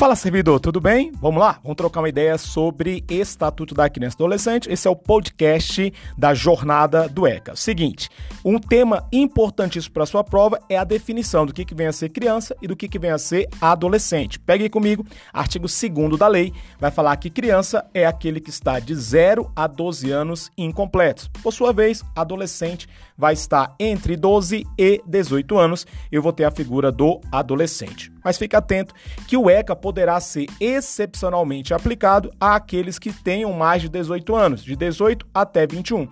Fala servidor, tudo bem? Vamos lá? Vamos trocar uma ideia sobre Estatuto da Criança e Adolescente. Esse é o podcast da jornada do ECA. Seguinte, um tema importantíssimo para sua prova é a definição do que, que vem a ser criança e do que, que vem a ser adolescente. Pegue comigo, artigo 2 da lei, vai falar que criança é aquele que está de 0 a 12 anos incompletos. Por sua vez, adolescente vai estar entre 12 e 18 anos. Eu vou ter a figura do adolescente. Mas fique atento que o ECA poderá ser excepcionalmente aplicado àqueles que tenham mais de 18 anos, de 18 até 21.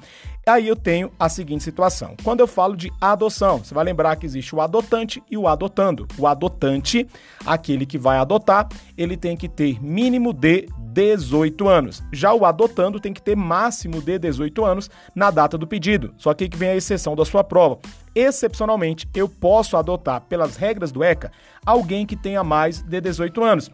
Aí eu tenho a seguinte situação. Quando eu falo de adoção, você vai lembrar que existe o adotante e o adotando. O adotante, aquele que vai adotar, ele tem que ter mínimo de 18 anos. Já o adotando tem que ter máximo de 18 anos na data do pedido. Só que aqui vem a exceção da sua prova. Excepcionalmente, eu posso adotar, pelas regras do ECA, alguém que tenha mais de 18 anos.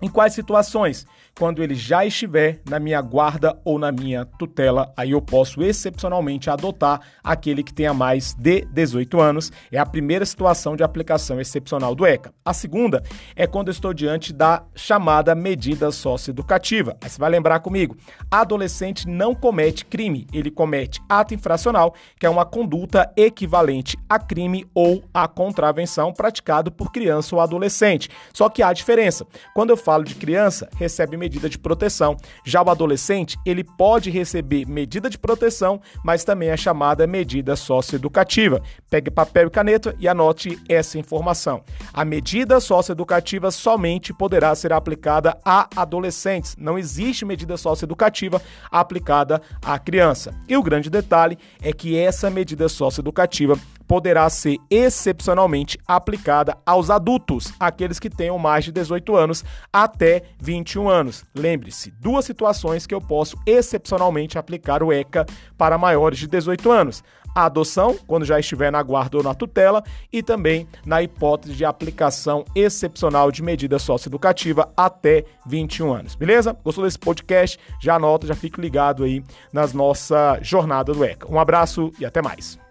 Em quais situações? Quando ele já estiver na minha guarda ou na minha tutela, aí eu posso excepcionalmente adotar aquele que tenha mais de 18 anos. É a primeira situação de aplicação excepcional do ECA. A segunda é quando eu estou diante da chamada medida socioeducativa. Aí você vai lembrar comigo: adolescente não comete crime, ele comete ato infracional, que é uma conduta equivalente a crime ou a contravenção praticado por criança ou adolescente. Só que há diferença. Quando eu falo de criança, recebe medida de proteção. Já o adolescente, ele pode receber medida de proteção, mas também é chamada medida socioeducativa. Pegue papel e caneta e anote essa informação. A medida socioeducativa somente poderá ser aplicada a adolescentes. Não existe medida socioeducativa aplicada à criança. E o grande detalhe é que essa medida socioeducativa poderá ser excepcionalmente aplicada aos adultos, aqueles que tenham mais de 18 anos até 21 anos. Lembre-se, duas situações que eu posso excepcionalmente aplicar o ECA para maiores de 18 anos a adoção, quando já estiver na guarda ou na tutela, e também na hipótese de aplicação excepcional de medida socioeducativa até 21 anos. Beleza? Gostou desse podcast? Já anota, já fique ligado aí nas nossa jornada do ECA. Um abraço e até mais.